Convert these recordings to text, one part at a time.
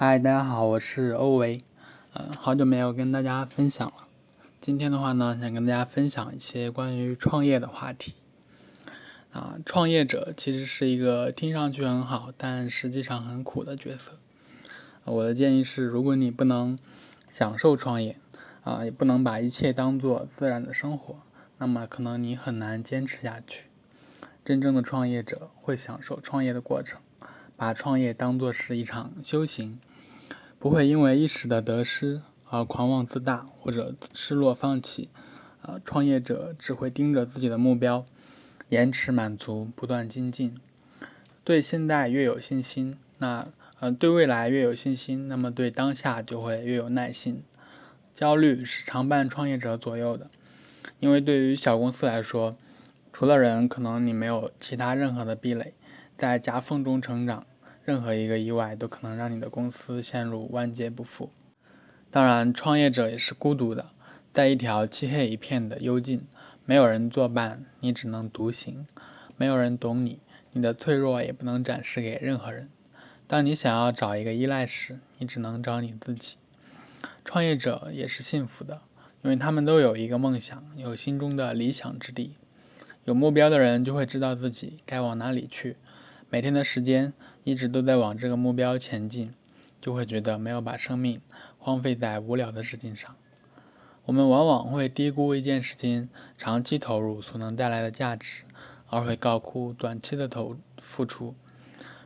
嗨，大家好，我是欧维，嗯，好久没有跟大家分享了。今天的话呢，想跟大家分享一些关于创业的话题。啊，创业者其实是一个听上去很好，但实际上很苦的角色。我的建议是，如果你不能享受创业，啊，也不能把一切当做自然的生活，那么可能你很难坚持下去。真正的创业者会享受创业的过程，把创业当作是一场修行，不会因为一时的得失而狂妄自大或者失落放弃。啊，创业者只会盯着自己的目标，延迟满足，不断精进。对现在越有信心，那呃对未来越有信心，那么对当下就会越有耐心。焦虑是常伴创业者左右的，因为对于小公司来说。除了人，可能你没有其他任何的壁垒，在夹缝中成长，任何一个意外都可能让你的公司陷入万劫不复。当然，创业者也是孤独的，在一条漆黑一片的幽径，没有人作伴，你只能独行，没有人懂你，你的脆弱也不能展示给任何人。当你想要找一个依赖时，你只能找你自己。创业者也是幸福的，因为他们都有一个梦想，有心中的理想之地。有目标的人就会知道自己该往哪里去，每天的时间一直都在往这个目标前进，就会觉得没有把生命荒废在无聊的事情上。我们往往会低估一件事情长期投入所能带来的价值，而会高估短期的投付出。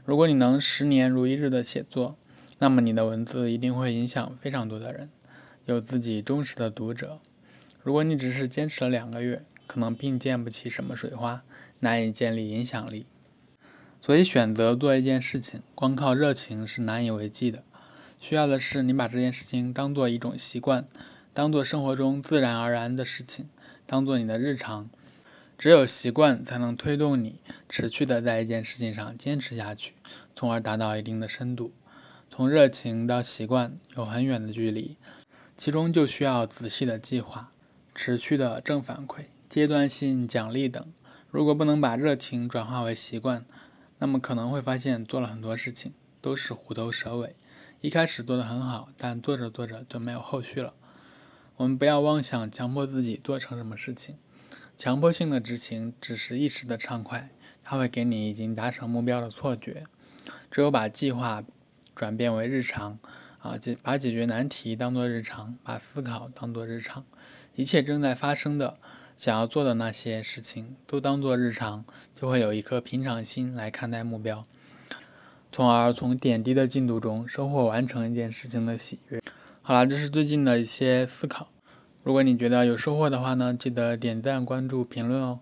如果你能十年如一日的写作，那么你的文字一定会影响非常多的人，有自己忠实的读者。如果你只是坚持了两个月，可能并溅不起什么水花，难以建立影响力。所以，选择做一件事情，光靠热情是难以为继的。需要的是你把这件事情当做一种习惯，当做生活中自然而然的事情，当做你的日常。只有习惯才能推动你持续的在一件事情上坚持下去，从而达到一定的深度。从热情到习惯有很远的距离，其中就需要仔细的计划，持续的正反馈。阶段性奖励等，如果不能把热情转化为习惯，那么可能会发现做了很多事情都是虎头蛇尾。一开始做得很好，但做着做着就没有后续了。我们不要妄想强迫自己做成什么事情，强迫性的执行只是一时的畅快，它会给你已经达成目标的错觉。只有把计划转变为日常，啊，解把解决难题当做日常，把思考当做日常，一切正在发生的。想要做的那些事情都当做日常，就会有一颗平常心来看待目标，从而从点滴的进度中收获完成一件事情的喜悦。好了，这是最近的一些思考。如果你觉得有收获的话呢，记得点赞、关注、评论哦。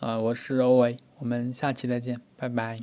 啊，我是欧维，我们下期再见，拜拜。